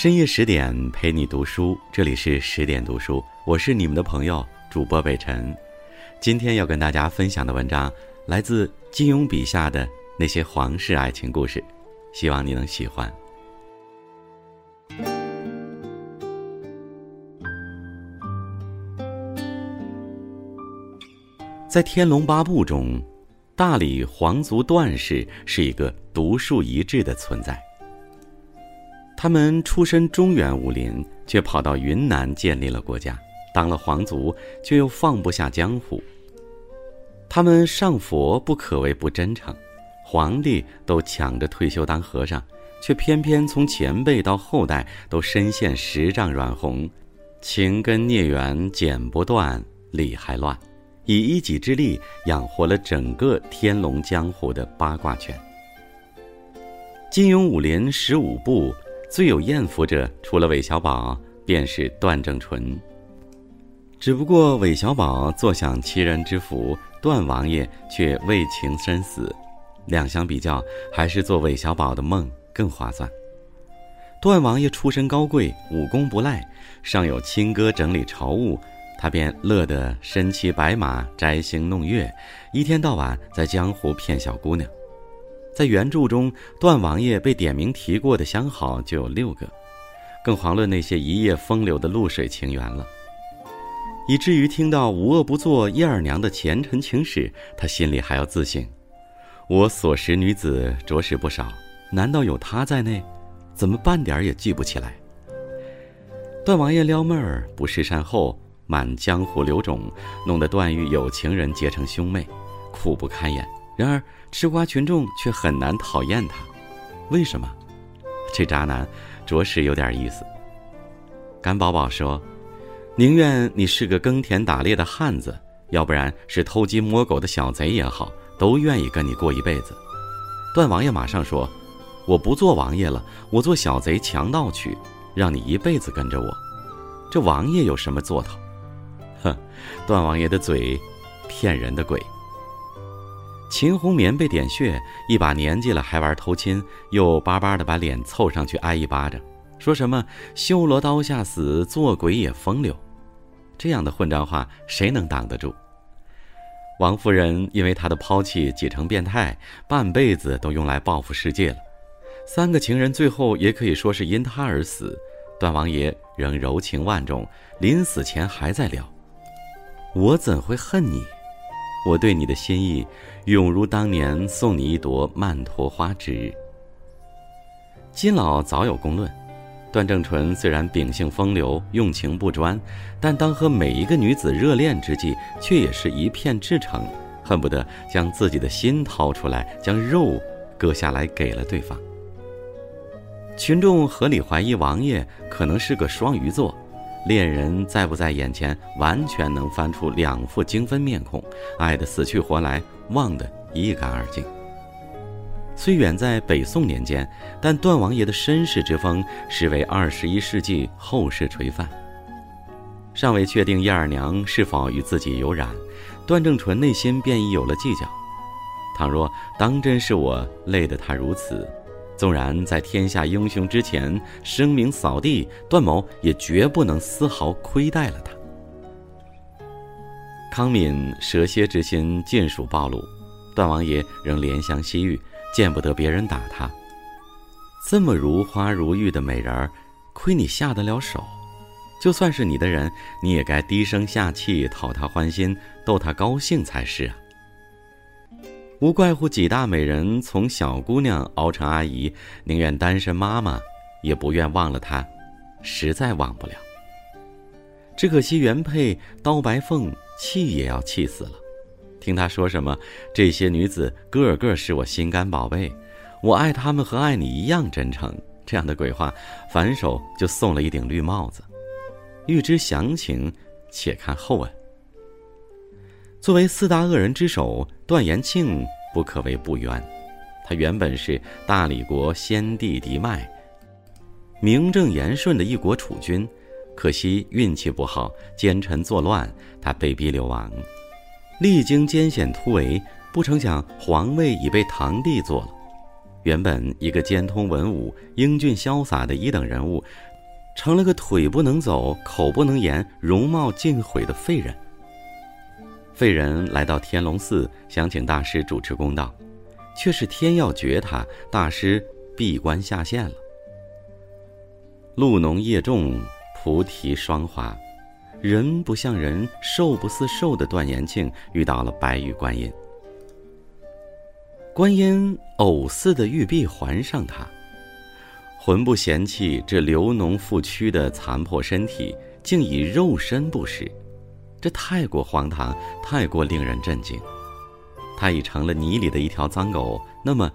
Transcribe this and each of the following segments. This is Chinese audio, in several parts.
深夜十点陪你读书，这里是十点读书，我是你们的朋友主播北辰。今天要跟大家分享的文章来自金庸笔下的那些皇室爱情故事，希望你能喜欢。在《天龙八部》中，大理皇族段氏是一个独树一帜的存在。他们出身中原武林，却跑到云南建立了国家，当了皇族，却又放不下江湖。他们上佛不可谓不真诚，皇帝都抢着退休当和尚，却偏偏从前辈到后代都深陷十丈软红，情根孽缘剪不断，理还乱，以一己之力养活了整个天龙江湖的八卦圈。金庸武林十五部。最有艳福者，除了韦小宝，便是段正淳。只不过韦小宝坐享其人之福，段王爷却为情身死。两相比较，还是做韦小宝的梦更划算。段王爷出身高贵，武功不赖，尚有亲哥整理朝务，他便乐得身骑白马，摘星弄月，一天到晚在江湖骗小姑娘。在原著中，段王爷被点名提过的相好就有六个，更遑论那些一夜风流的露水情缘了。以至于听到无恶不作叶二娘的前尘情史，他心里还要自省：我所识女子着实不少，难道有她在内？怎么半点也记不起来？段王爷撩妹儿不识善后，满江湖流种，弄得段誉有情人结成兄妹，苦不堪言。然而，吃瓜群众却很难讨厌他，为什么？这渣男着实有点意思。甘宝宝说：“宁愿你是个耕田打猎的汉子，要不然是偷鸡摸狗的小贼也好，都愿意跟你过一辈子。”段王爷马上说：“我不做王爷了，我做小贼强盗去，让你一辈子跟着我。这王爷有什么做头？”哼，段王爷的嘴，骗人的鬼。秦红棉被点穴，一把年纪了还玩偷亲，又巴巴的把脸凑上去挨一巴掌，说什么“修罗刀下死，做鬼也风流”，这样的混账话谁能挡得住？王夫人因为他的抛弃挤成变态，半辈子都用来报复世界了。三个情人最后也可以说是因他而死，段王爷仍柔情万种，临死前还在聊：“我怎会恨你？”我对你的心意，永如当年送你一朵曼陀花之日。金老早有公论，段正淳虽然秉性风流，用情不专，但当和每一个女子热恋之际，却也是一片至诚，恨不得将自己的心掏出来，将肉割下来给了对方。群众合理怀疑王爷可能是个双鱼座。恋人在不在眼前，完全能翻出两副精分面孔，爱得死去活来，忘得一干二净。虽远在北宋年间，但段王爷的绅士之风，实为二十一世纪后世垂范。尚未确定叶二娘是否与自己有染，段正淳内心便已有了计较。倘若当真是我累得他如此。纵然在天下英雄之前声名扫地，段某也绝不能丝毫亏待了他。康敏蛇蝎之心尽数暴露，段王爷仍怜香惜玉，见不得别人打他。这么如花如玉的美人儿，亏你下得了手？就算是你的人，你也该低声下气讨她欢心，逗她高兴才是啊。无怪乎几大美人从小姑娘熬成阿姨，宁愿单身妈妈，也不愿忘了她，实在忘不了。只可惜原配刀白凤气也要气死了，听她说什么这些女子个个是我心肝宝贝，我爱她们和爱你一样真诚，这样的鬼话，反手就送了一顶绿帽子。欲知详情，且看后文。作为四大恶人之首，段延庆不可谓不冤。他原本是大理国先帝嫡脉，名正言顺的一国储君，可惜运气不好，奸臣作乱，他被逼流亡。历经艰险突围，不成想皇位已被堂弟坐了。原本一个兼通文武、英俊潇洒的一等人物，成了个腿不能走、口不能言、容貌尽毁的废人。废人来到天龙寺，想请大师主持公道，却是天要绝他，大师闭关下线了。露浓叶重，菩提霜华，人不像人，兽不似兽的段延庆遇到了白玉观音。观音偶似的玉臂环上他，魂不嫌弃这流脓复躯的残破身体，竟以肉身不食。这太过荒唐，太过令人震惊。他已成了泥里的一条脏狗，那么，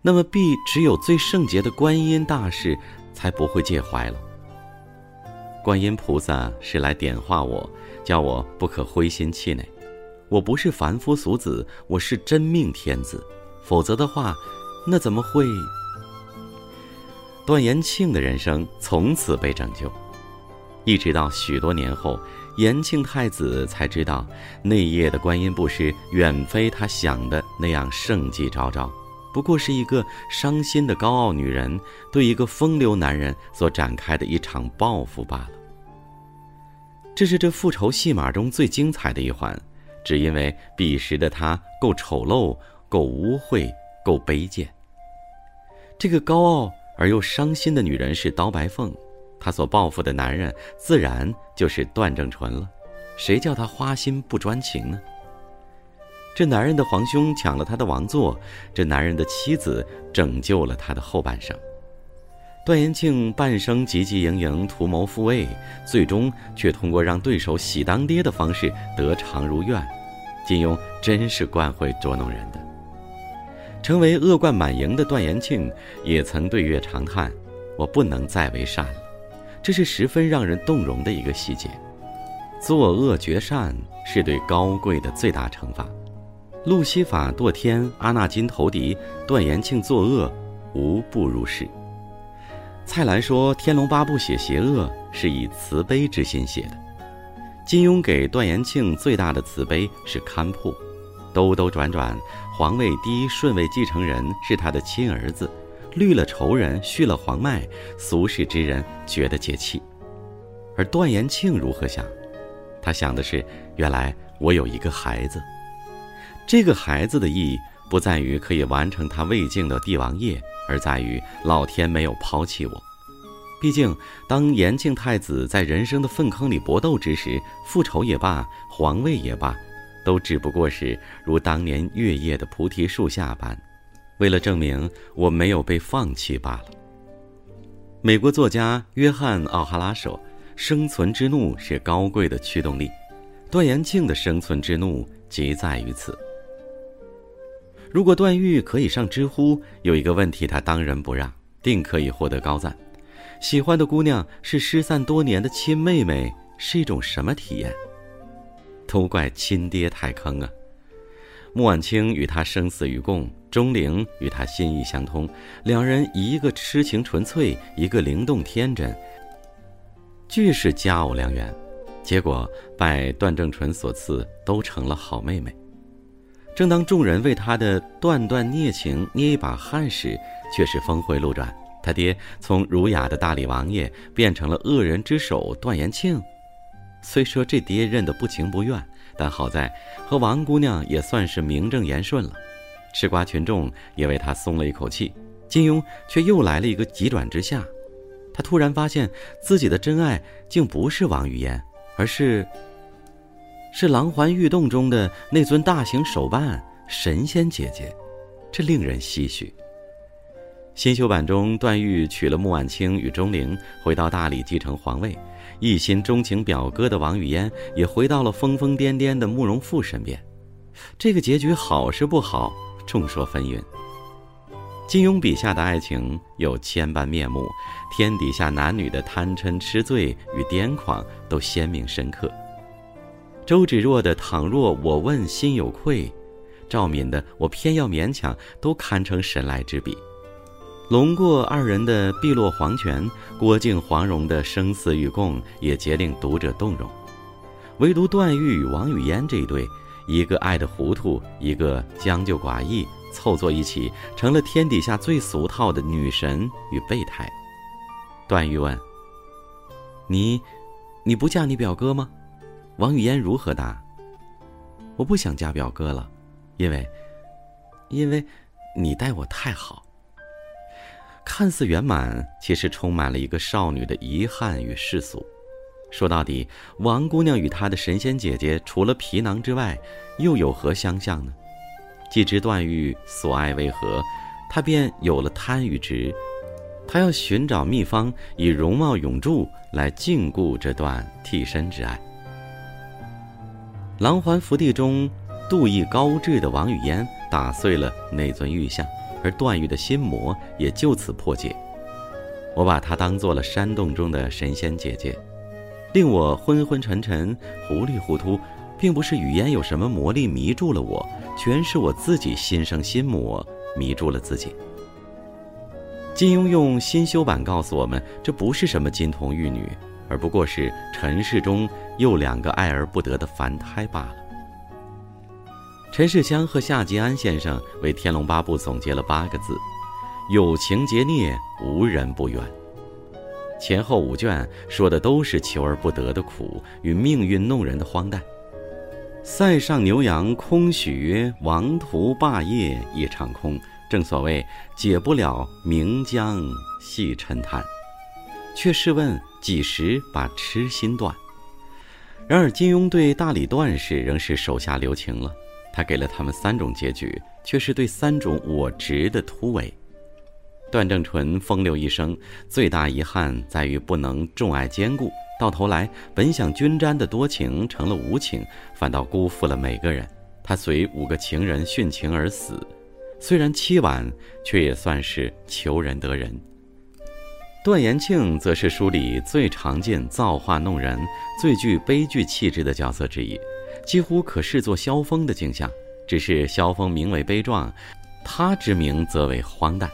那么必只有最圣洁的观音大士才不会介怀了。观音菩萨是来点化我，叫我不可灰心气馁。我不是凡夫俗子，我是真命天子，否则的话，那怎么会？段延庆的人生从此被拯救，一直到许多年后。延庆太子才知道，那夜的观音布施远非他想的那样盛气昭昭，不过是一个伤心的高傲女人对一个风流男人所展开的一场报复罢了。这是这复仇戏码中最精彩的一环，只因为彼时的他够丑陋、够污秽、够卑贱。这个高傲而又伤心的女人是刀白凤。他所报复的男人，自然就是段正淳了。谁叫他花心不专情呢？这男人的皇兄抢了他的王座，这男人的妻子拯救了他的后半生。段延庆半生汲汲营营图谋复位，最终却通过让对手喜当爹的方式得偿如愿。金庸真是惯会捉弄人的。成为恶贯满盈的段延庆，也曾对月长叹：“我不能再为善了。”这是十分让人动容的一个细节。作恶绝善是对高贵的最大惩罚。路西法堕天，阿纳金投敌，段延庆作恶，无不如是。蔡澜说，《天龙八部》写邪恶是以慈悲之心写的。金庸给段延庆最大的慈悲是看破，兜兜转转，皇位第一顺位继承人是他的亲儿子。绿了仇人，续了黄脉，俗世之人觉得解气。而段延庆如何想？他想的是：原来我有一个孩子，这个孩子的意义不在于可以完成他未尽的帝王业，而在于老天没有抛弃我。毕竟，当延庆太子在人生的粪坑里搏斗之时，复仇也罢，皇位也罢，都只不过是如当年月夜的菩提树下般。为了证明我没有被放弃罢了。美国作家约翰·奥哈拉说：“生存之怒是高贵的驱动力。”段延庆的生存之怒即在于此。如果段誉可以上知乎，有一个问题他当仁不让，定可以获得高赞。喜欢的姑娘是失散多年的亲妹妹，是一种什么体验？都怪亲爹太坑啊！穆婉清与他生死与共。钟灵与他心意相通，两人一个痴情纯粹，一个灵动天真，俱是佳偶良缘。结果拜段正淳所赐，都成了好妹妹。正当众人为他的段段孽情捏一把汗时，却是峰回路转。他爹从儒雅的大理王爷变成了恶人之首段延庆。虽说这爹认得不情不愿，但好在和王姑娘也算是名正言顺了。吃瓜群众也为他松了一口气，金庸却又来了一个急转直下。他突然发现自己的真爱竟不是王语嫣，而是是狼环玉洞中的那尊大型手办神仙姐姐，这令人唏嘘。新修版中，段誉娶了穆婉清与钟灵，回到大理继承皇位，一心钟情表哥的王语嫣也回到了疯疯癫癫的慕容复身边。这个结局好是不好？众说纷纭。金庸笔下的爱情有千般面目，天底下男女的贪嗔痴醉与癫狂都鲜明深刻。周芷若的“倘若我问心有愧”，赵敏的“我偏要勉强”，都堪称神来之笔。龙过二人的碧落黄泉，郭靖黄蓉的生死与共，也皆令读者动容。唯独段誉与王语嫣这一对。一个爱的糊涂，一个将就寡义，凑作一起，成了天底下最俗套的女神与备胎。段誉问：“你，你不嫁你表哥吗？”王语嫣如何答？我不想嫁表哥了，因为，因为，你待我太好。看似圆满，其实充满了一个少女的遗憾与世俗。说到底，王姑娘与她的神仙姐姐，除了皮囊之外，又有何相像呢？既知段誉所爱为何，她便有了贪与执。她要寻找秘方，以容貌永驻来禁锢这段替身之爱。狼环福地中，妒意高志的王语嫣打碎了那尊玉像，而段誉的心魔也就此破解。我把她当做了山洞中的神仙姐姐，令我昏昏沉沉、糊里糊涂，并不是语嫣有什么魔力迷住了我，全是我自己心生心魔，迷住了自己。金庸用新修版告诉我们，这不是什么金童玉女。而不过是尘世中又两个爱而不得的凡胎罢了。陈世香和夏吉安先生为《天龙八部》总结了八个字：“有情劫孽，无人不冤。”前后五卷说的都是求而不得的苦与命运弄人的荒诞。塞上牛羊空许，王图霸业一场空。正所谓解不了名江细尘叹。却试问几时把痴心断？然而金庸对大理段氏仍是手下留情了。他给了他们三种结局，却是对三种我执的突围。段正淳风流一生，最大遗憾在于不能众爱兼顾，到头来本想均沾的多情成了无情，反倒辜负了每个人。他随五个情人殉情而死，虽然凄婉，却也算是求人得人。段延庆则是书里最常见造化弄人、最具悲剧气质的角色之一，几乎可视作萧峰的镜像。只是萧峰名为悲壮，他之名则为荒诞。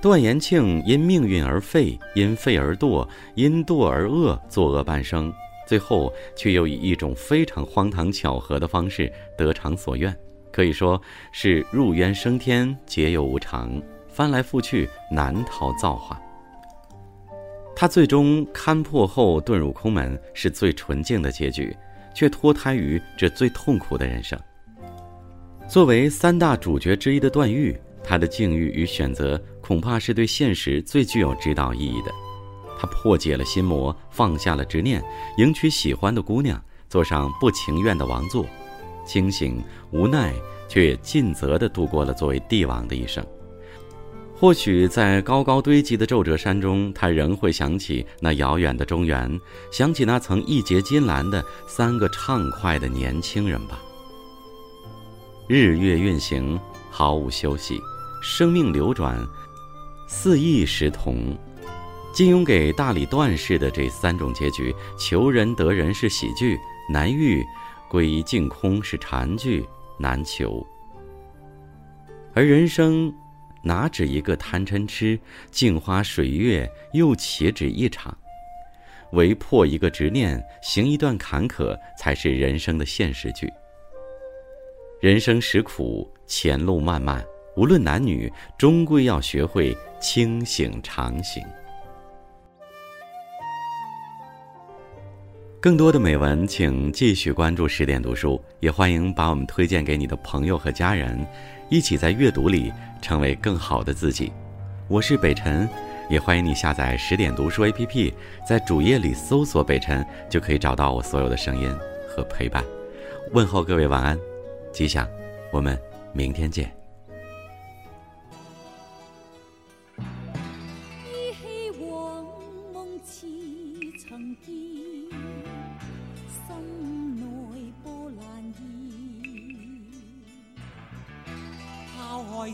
段延庆因命运而废，因废而堕，因堕而恶，作恶半生，最后却又以一种非常荒唐巧合的方式得偿所愿，可以说是入渊升天，劫有无常，翻来覆去难逃造化。他最终勘破后遁入空门，是最纯净的结局，却脱胎于这最痛苦的人生。作为三大主角之一的段誉，他的境遇与选择恐怕是对现实最具有指导意义的。他破解了心魔，放下了执念，迎娶喜欢的姑娘，坐上不情愿的王座，清醒无奈，却尽责地度过了作为帝王的一生。或许在高高堆积的皱褶山中，他仍会想起那遥远的中原，想起那曾义结金兰的三个畅快的年轻人吧。日月运行，毫无休息，生命流转，四意时同。金庸给大理段氏的这三种结局：求人得人是喜剧，难遇；归于净空是禅剧，难求。而人生。哪止一个贪嗔痴，镜花水月又岂止一场？唯破一个执念，行一段坎坷，才是人生的现实剧。人生实苦，前路漫漫，无论男女，终归要学会清醒常行。更多的美文，请继续关注十点读书，也欢迎把我们推荐给你的朋友和家人。一起在阅读里成为更好的自己。我是北辰，也欢迎你下载十点读书 APP，在主页里搜索“北辰”，就可以找到我所有的声音和陪伴。问候各位晚安，吉祥，我们明天见。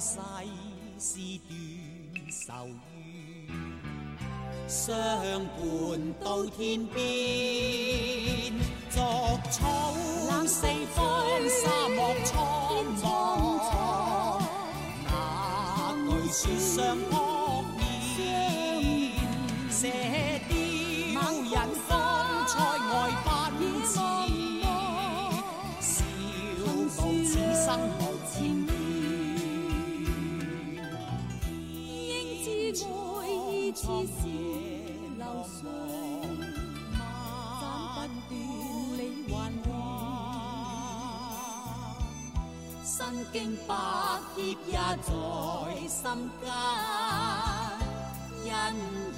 世事断愁怨，相伴到天边，作草四方沙漠苍茫，那句说相扑面，经百劫也在心间，因。